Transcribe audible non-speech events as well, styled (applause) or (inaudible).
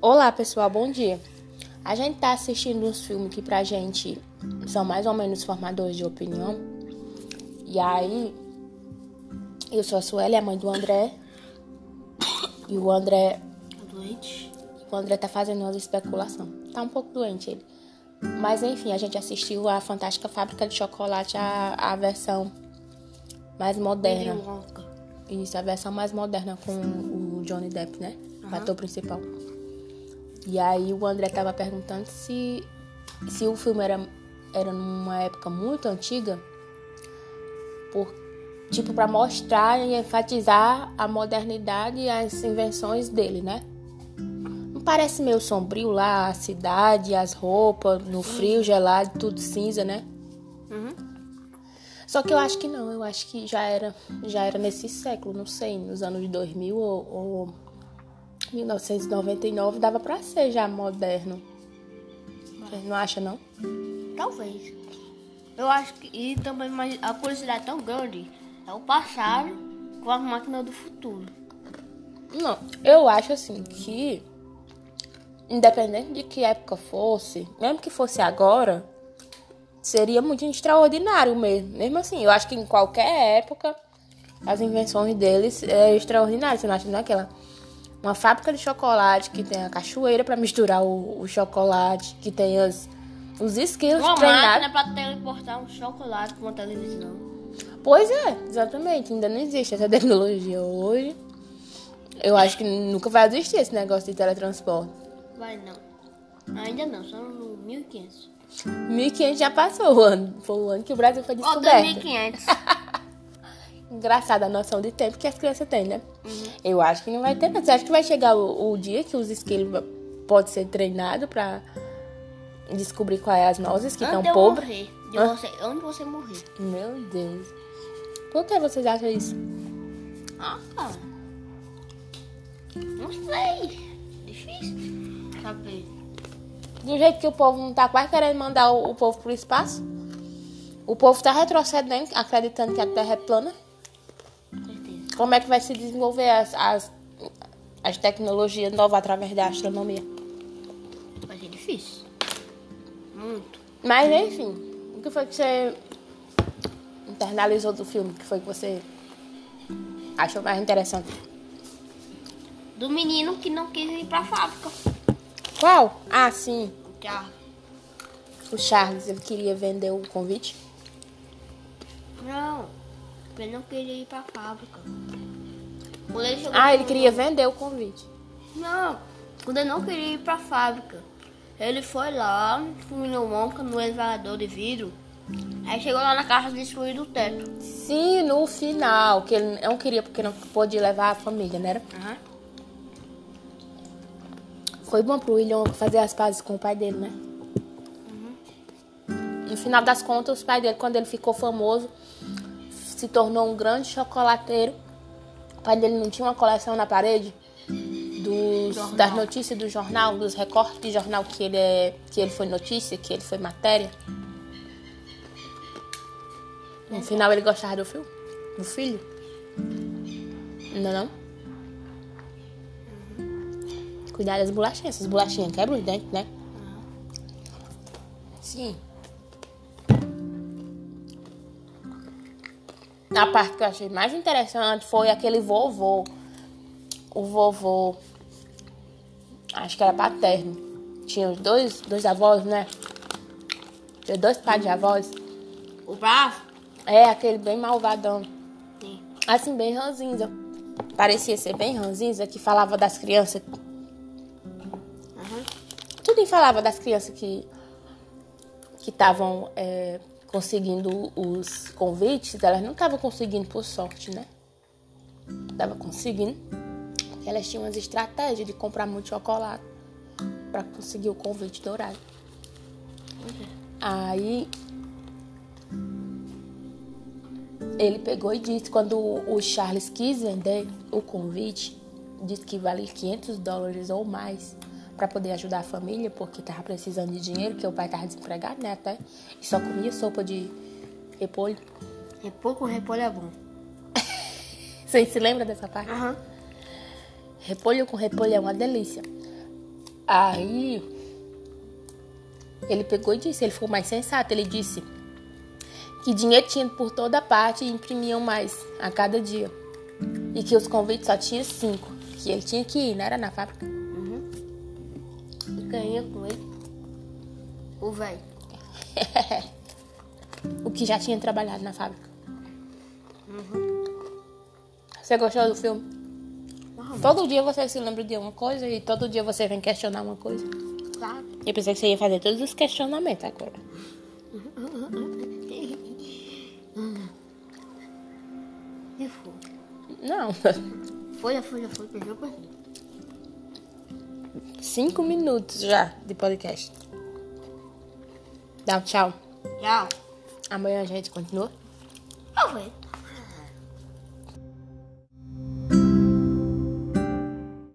Olá pessoal, bom dia. A gente tá assistindo uns filmes que pra gente são mais ou menos formadores de opinião. E aí, eu sou a Sueli, a mãe do André. E o André. Doente? O André tá fazendo umas especulação. Tá um pouco doente ele. Mas enfim, a gente assistiu a Fantástica Fábrica de Chocolate, a, a versão mais moderna. Willy Wonka. Isso, a versão mais moderna com o Johnny Depp, né? O ator principal. E aí o André tava perguntando se, se o filme era, era numa época muito antiga, por, tipo, para mostrar e enfatizar a modernidade e as invenções dele, né? Não parece meio sombrio lá, a cidade, as roupas, no frio, gelado, tudo cinza, né? Uhum. Só que eu acho que não, eu acho que já era, já era nesse século, não sei, nos anos 2000 ou, ou 1999 dava pra ser já moderno. Vocês não acham, não? Talvez. Eu acho que. E também mas a curiosidade tão grande é o passado com as máquinas do futuro. Não, eu acho assim que, independente de que época fosse, mesmo que fosse agora, seria muito extraordinário mesmo. Mesmo assim, eu acho que em qualquer época, as invenções deles é extraordinário. Você não acha naquela? Uma fábrica de chocolate que tem a cachoeira para misturar o, o chocolate, que tem as, os esquilos Uma treinados. máquina pra teleportar um chocolate com uma televisão. Pois é, exatamente. Ainda não existe essa (laughs) tecnologia hoje. Eu acho que nunca vai existir esse negócio de teletransporte. Vai não. Ainda não, só no 1500. 1500 já passou o ano. Foi o ano que o Brasil foi Ou descoberto. 2500. (laughs) Engraçada a noção de tempo que as crianças têm, né? Eu acho que não vai ter. Você acha que vai chegar o, o dia que os esquilos pode ser treinado pra descobrir quais é as nozes que estão pobres? De você, antes de você morrer. Meu Deus. Por que vocês acham isso? Ah, não sei. Difícil saber. Do jeito que o povo não tá quase querendo mandar o, o povo pro espaço. O povo tá retrocedendo, acreditando que a Terra é plana. Como é que vai se desenvolver as, as, as tecnologias novas através da astronomia? Vai ser difícil. Muito. Mas enfim, o que foi que você internalizou do filme? O que foi que você achou mais interessante? Do menino que não quis ir pra fábrica. Qual? Ah, sim. Já. O Charles, ele queria vender o convite. Não. Ele não queria ir pra fábrica. Quando ele chegou Ah, ele queria vender o convite. Não. Quando ele não queria ir pra fábrica. Ele foi lá, no Wonka, no elevador de vidro. Aí chegou lá na casa destruindo o teto. Sim, no final, que ele não queria porque não pôde levar a família, né? Aham. Foi bom pro William fazer as pazes com o pai dele, né? No final das contas, o pai dele, quando ele ficou famoso, se tornou um grande chocolateiro. O pai dele não tinha uma coleção na parede dos, Jornal. das notícias do jornal, dos recortes de jornal que ele, é, que ele foi notícia, que ele foi matéria. No final, ele gostava do filho? Do filho? Não, não? Cuidar das bolachinhas. Essas bolachinhas quebram os dentes, né? Sim. A parte que eu achei mais interessante foi aquele vovô. O vovô. Acho que era paterno. Tinha os dois, dois avós, né? Tinha dois pais de avós. O bravo? É, aquele bem malvadão. Sim. Assim, bem ranzinza. Parecia ser bem ranzinza, que falava das crianças. Aham. Tudo falava das crianças que que estavam é, conseguindo os convites, elas não estavam conseguindo por sorte, né? Tava conseguindo. Elas tinham umas estratégias de comprar muito chocolate para conseguir o convite dourado. Aí ele pegou e disse quando o Charles quis vender o convite, disse que valia 500 dólares ou mais para poder ajudar a família, porque tava precisando de dinheiro, que o pai tava desempregado, né, até, e só comia sopa de repolho. Repolho com repolho é bom. (laughs) Você se lembra dessa parte? Aham. Repolho com repolho é uma delícia. Aí ele pegou e disse, ele ficou mais sensato, ele disse que dinheiro tinha por toda parte e imprimiam mais a cada dia. E que os convites só tinha cinco. Que ele tinha que ir, não era na fábrica. Ganhei com ele. O velho. (laughs) o que já tinha trabalhado na fábrica. Você gostou do filme? Todo dia você se lembra de uma coisa e todo dia você vem questionar uma coisa. Claro. Eu pensei que você ia fazer todos os questionamentos agora. (laughs) E foi. Não, Folha, folha, folha. Beijou, beijou. Cinco minutos já de podcast. Dá um tchau. Tchau. Amanhã a gente continua. Talvez.